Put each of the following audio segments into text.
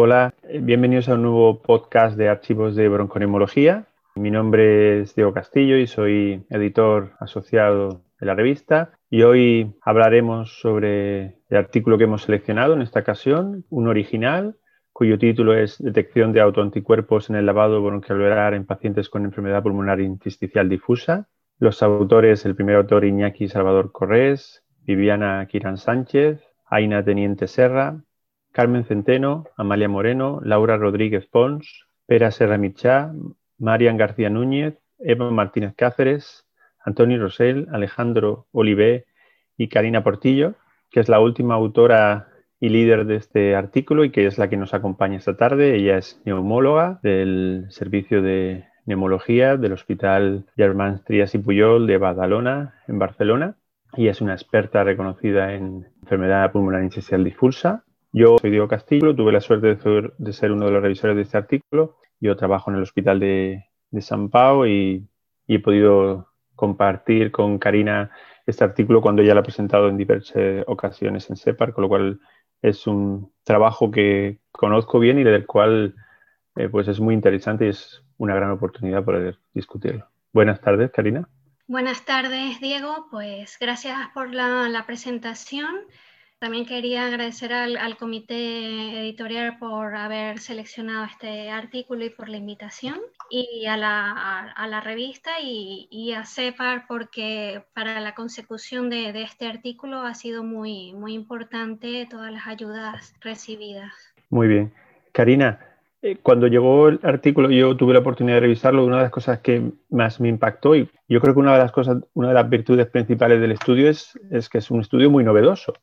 Hola, bienvenidos a un nuevo podcast de archivos de bronconeumología. Mi nombre es Diego Castillo y soy editor asociado de la revista y hoy hablaremos sobre el artículo que hemos seleccionado en esta ocasión, un original cuyo título es Detección de autoanticuerpos en el lavado bronquialveolar en pacientes con enfermedad pulmonar intersticial difusa. Los autores, el primer autor Iñaki Salvador Corrés, Viviana Quirán Sánchez, Aina Teniente Serra, Carmen Centeno, Amalia Moreno, Laura Rodríguez Pons, Pera Serra Michá, Marian García Núñez, Eva Martínez Cáceres, Antonio Rosell, Alejandro Olivé y Karina Portillo, que es la última autora y líder de este artículo y que es la que nos acompaña esta tarde. Ella es neumóloga del Servicio de Neumología del Hospital Germán Trias y Puyol de Badalona, en Barcelona, y es una experta reconocida en enfermedad pulmonar intersticial difusa yo soy Diego Castillo, tuve la suerte de ser, uno de los revisores de este artículo. Yo trabajo en el Hospital de, San Pau y, he podido compartir con Karina este artículo cuando ella lo ha presentado en diversas ocasiones en SEPAR, con lo cual es un trabajo que conozco bien y del cual eh, pues es muy interesante y es una gran oportunidad poder discutirlo. Buenas tardes, Karina. Buenas tardes, Diego. Pues gracias por la presentación. También quería agradecer al, comité editorial por haber seleccionado este artículo y por la invitación, y a la, revista y, a CEPAR porque para la consecución de, este artículo ha sido muy, muy importante todas las ayudas recibidas. Muy bien. Karina, eh, cuando llegó el artículo, yo tuve la oportunidad de revisarlo. Una de las cosas que más me impactó, y yo creo que una de las cosas, una de las virtudes principales del estudio es, es que es un estudio muy novedoso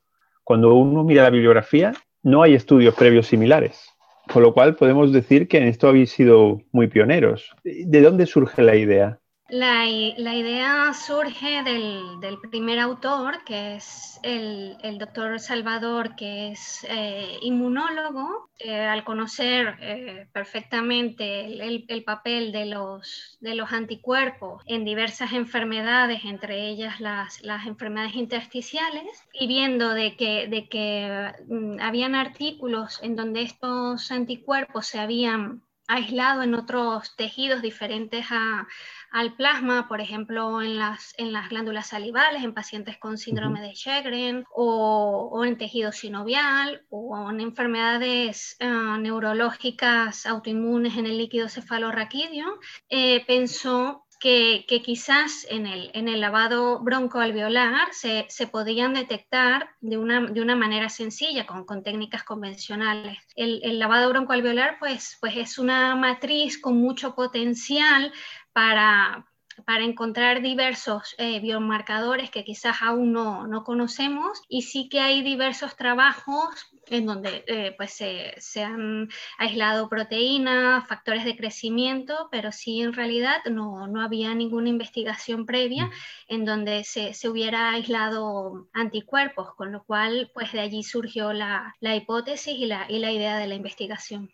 cuando uno mira la bibliografía, no hay estudios previos similares. Con lo cual podemos decir que en esto habéis sido muy pioneros. ¿De dónde surge la idea? La, idea surge del, primer autor, que es el, doctor Salvador, que es eh, inmunólogo. Al conocer eh, perfectamente el, papel de los, de los anticuerpos en diversas enfermedades, entre ellas las, enfermedades intersticiales, y viendo de que, de mm, habían artículos en donde estos anticuerpos se habían aislado en otros tejidos diferentes a, al plasma, por ejemplo, en las, en las glándulas salivales, en pacientes con síndrome de Sjögren, o, en tejido sinovial, o en enfermedades eh, neurológicas autoinmunes en el líquido cefalorraquídeo, eh, pensó que, quizás en el, en el lavado broncoalveolar se, se podían detectar de una, de una manera sencilla con, con técnicas convencionales. El, el, lavado broncoalveolar pues, pues es una matriz con mucho potencial para, para encontrar diversos eh, biomarcadores que quizás aún no, no, conocemos y sí que hay diversos trabajos en donde eh, pues se, han aislado proteínas, factores de crecimiento, pero sí en realidad no, no había ninguna investigación previa mm. en donde se, se, hubiera aislado anticuerpos, con lo cual pues de allí surgió la, la hipótesis y la, y la idea de la investigación.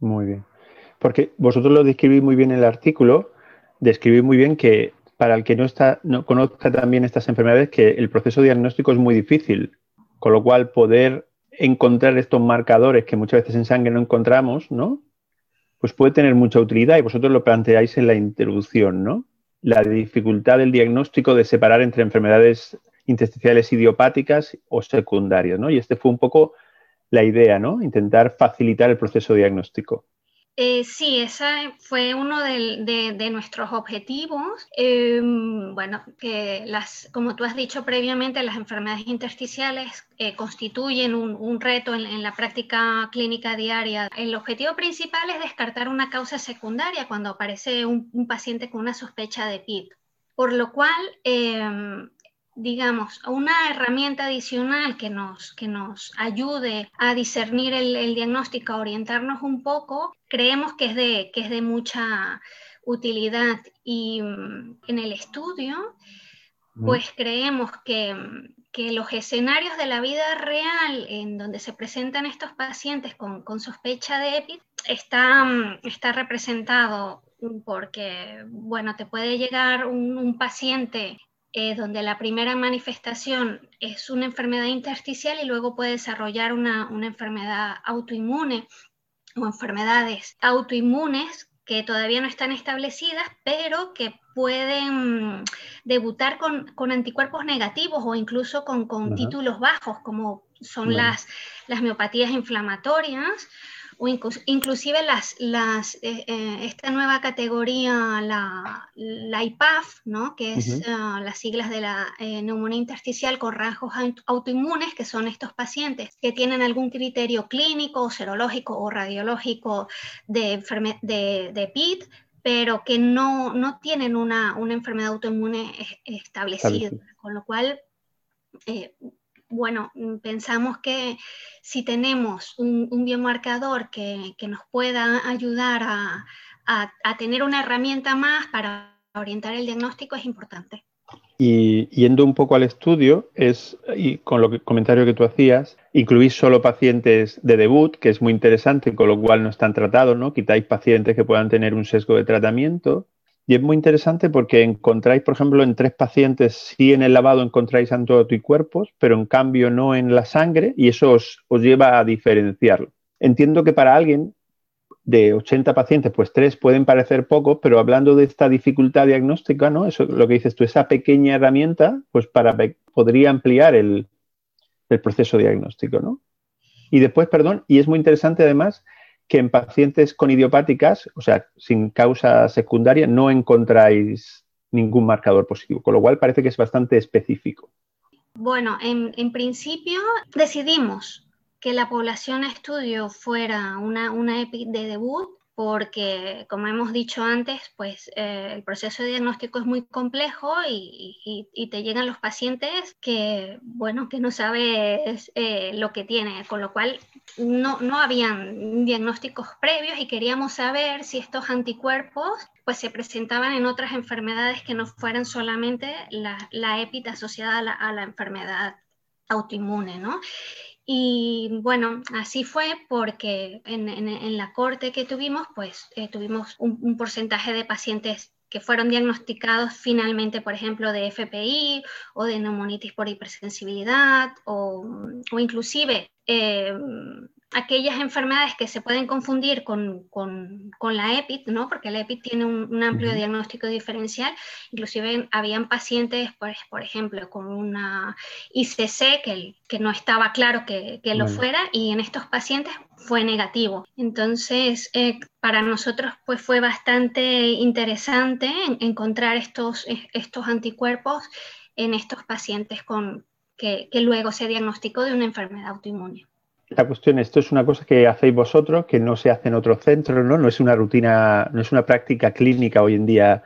Muy bien, porque vosotros lo describís muy bien en el artículo describí muy bien que para el que no, está, no conozca también estas enfermedades, que el proceso diagnóstico es muy difícil, con lo cual poder encontrar estos marcadores que muchas veces en sangre no encontramos, ¿no? Pues puede tener mucha utilidad y vosotros lo planteáis en la introducción, ¿no? La dificultad del diagnóstico de separar entre enfermedades intersticiales idiopáticas o secundarias, ¿no? Y este fue un poco la idea, ¿no? Intentar facilitar el proceso diagnóstico. Eh, sí, ese fue uno de, nuestros objetivos. Em, bueno, como tú has dicho previamente, las enfermedades intersticiales eh, constituyen un, reto en, la práctica clínica diaria. El objetivo principal es descartar una causa secundaria cuando aparece un, un paciente con una sospecha de PIP. Por lo cual, em, digamos, una herramienta adicional que nos, que nos ayude a discernir el, diagnóstico, a orientarnos un poco, creemos que es de, que es de mucha utilidad. Y mm, en el estudio, pues creemos que, que, los escenarios de la vida real en donde se presentan estos pacientes con, con sospecha de EPI está, mm, está representado porque, bueno, te puede llegar un, un paciente eh, donde la primera manifestación es una enfermedad intersticial y luego puede desarrollar una, enfermedad autoinmune. o enfermedades autoinmunes que todavía no están establecidas, pero que pueden debutar con, anticuerpos negativos o incluso con, títulos bajos, como son las, las miopatías inflamatorias o inclusive las, las, eh, eh, esta nueva categoría, la, la IPAF, ¿no? que es ah, las siglas de la eh, neumonía intersticial con rasgos autoinmunes, que son estos pacientes que tienen algún criterio clínico, serológico o radiológico de, de, de PIT, pero que no, no tienen una, una, enfermedad autoinmune establecida, con lo cual bueno, mm, pensamos que si tenemos un, biomarcador que, nos pueda ayudar a, tener una herramienta más para orientar el diagnóstico es importante. Y yendo un poco al estudio, es, y con lo que, comentario que tú hacías, incluís solo pacientes de debut, que es muy interesante, con lo cual no están tratados, ¿no? Quitáis pacientes que puedan tener un sesgo de tratamiento y es muy interesante porque encontráis, por ejemplo, en tres pacientes, sí en el lavado encontráis anticuerpos, pero en cambio no en la sangre, y eso os, lleva a diferenciarlo. Entiendo que para alguien de 80 pacientes, pues tres pueden parecer pocos, pero hablando de esta dificultad diagnóstica, ¿no? Eso lo que dices tú, esa pequeña herramienta, pues para podría ampliar el, el proceso diagnóstico, ¿no? Y después, perdón, y es muy interesante además que en pacientes con idiopáticas, o sea, sin causa secundaria, no encontráis ningún marcador positivo, con lo cual parece que es bastante específico. Bueno, en, principio decidimos que la población a estudio fuera una, una EPI de debut porque, como hemos dicho antes, pues eh, el proceso de diagnóstico es muy complejo y, te llegan los pacientes que, bueno, que no sabes eh, lo que tiene, con lo cual no, no habían diagnósticos previos y queríamos saber si estos anticuerpos pues se presentaban en otras enfermedades que no fueran solamente la, la épita asociada a la, a la enfermedad autoinmune, ¿no? Y bueno, así fue porque en, la corte que tuvimos, pues eh, tuvimos un, porcentaje de pacientes que fueron diagnosticados finalmente, por ejemplo, de FPI o de neumonitis por hipersensibilidad o, o inclusive eh, aquellas enfermedades que se pueden confundir con, la EPIT, ¿no? porque la EPIT tiene un, amplio diagnóstico diferencial, inclusive habían pacientes, por, ejemplo, con una ICC que, que no estaba claro que, lo fuera y en estos pacientes fue negativo. Entonces, eh, para nosotros pues, fue bastante interesante encontrar estos, estos anticuerpos en estos pacientes con, que, que luego se diagnosticó de una enfermedad autoinmune la cuestión, esto es una cosa que hacéis vosotros, que no se hace en otros centros, ¿no? No es una rutina, no es una práctica clínica hoy en día,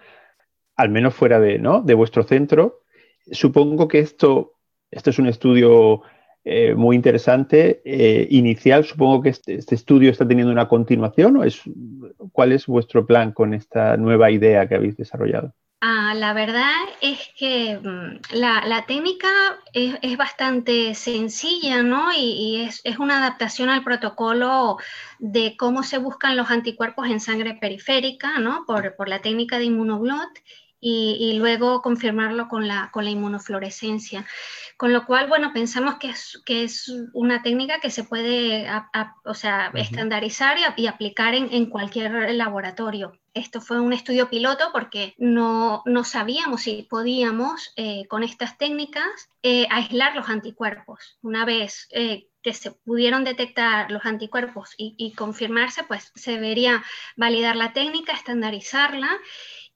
al menos fuera de, ¿no? de vuestro centro. Supongo que esto, esto es un estudio eh, muy interesante, eh, inicial. Supongo que este, este, estudio está teniendo una continuación o ¿cuál es vuestro plan con esta nueva idea que habéis desarrollado? Ah, la verdad es que mm, la, técnica es, bastante sencilla, ¿no? Y, es, una adaptación al protocolo de cómo se buscan los anticuerpos en sangre periférica, ¿no? Por, la técnica de inmunoblot y, luego confirmarlo con la, con la inmunofluorescencia. Con lo cual, bueno, pensamos que es, que es una técnica que se puede o sea, estandarizar y, aplicar en, cualquier laboratorio. Esto fue un estudio piloto porque no, no sabíamos si podíamos eh, con estas técnicas eh, aislar los anticuerpos. Una vez eh, que se pudieron detectar los anticuerpos y, y confirmarse, pues se debería validar la técnica, estandarizarla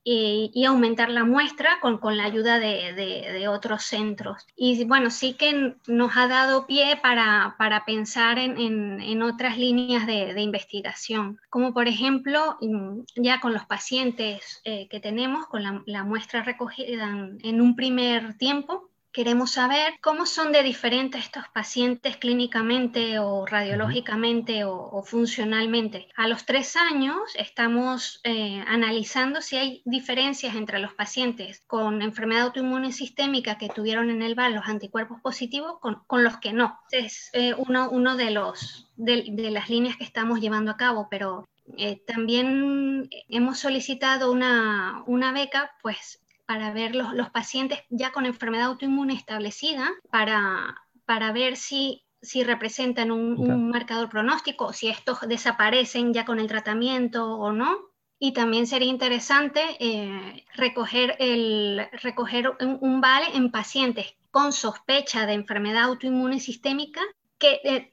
y, aumentar la muestra con, con la ayuda de, de, otros centros. Y bueno, sí que nos ha dado pie para, para pensar en, en, otras líneas de, investigación, como por ejemplo, mm, ya con los pacientes eh, que tenemos, con la, la muestra recogida en un primer tiempo, Queremos saber cómo son de diferentes estos pacientes clínicamente o radiológicamente o, funcionalmente. A los tres años estamos eh, analizando si hay diferencias entre los pacientes con enfermedad autoinmune sistémica que tuvieron en el VAL los anticuerpos positivos con, los que no. Es eh, uno, uno de, los, de, las líneas que estamos llevando a cabo, pero eh, también hemos solicitado una, una, beca, pues para ver los, pacientes ya con enfermedad autoinmune establecida, para, para ver si si representan un, marcador pronóstico, si estos desaparecen ya con el tratamiento o no. Y también sería interesante eh, recoger, el, recoger un, vale en pacientes con sospecha de enfermedad autoinmune sistémica, que eh,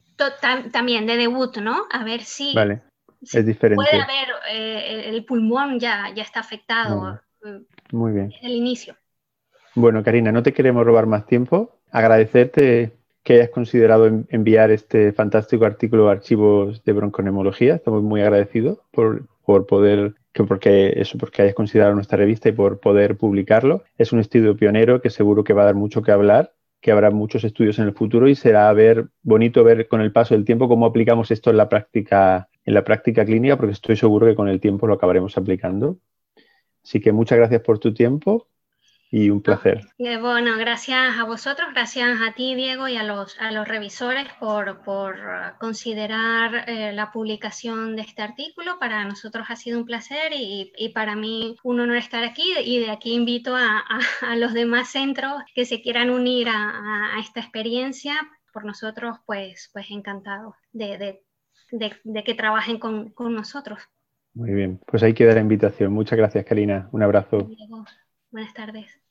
también de debut, ¿no? A ver si, vale. es diferente. puede haber, eh, el pulmón ya, ya está afectado. Muy bien. El inicio. Bueno, Karina, no te queremos robar más tiempo. Agradecerte que hayas considerado enviar este fantástico artículo a archivos de bronconemología. Estamos muy agradecidos por, por poder que porque eso porque hayas considerado nuestra revista y por poder publicarlo. Es un estudio pionero que seguro que va a dar mucho que hablar, que habrá muchos estudios en el futuro y será ver bonito ver con el paso del tiempo cómo aplicamos esto en la práctica en la práctica clínica porque estoy seguro que con el tiempo lo acabaremos aplicando. Así que muchas gracias por tu tiempo y un placer. Bueno, gracias a vosotros, gracias a ti, Diego, y a los, a los revisores por, por considerar eh, la publicación de este artículo. Para nosotros ha sido un placer y, y para mí un honor estar aquí y de aquí invito a, a, los demás centros que se quieran unir a, a, esta experiencia. Por nosotros, pues, pues encantados de, de, de, de que trabajen con, con, nosotros. Muy bien, pues ahí queda la invitación. Muchas gracias, Karina. Un abrazo. Buenas tardes.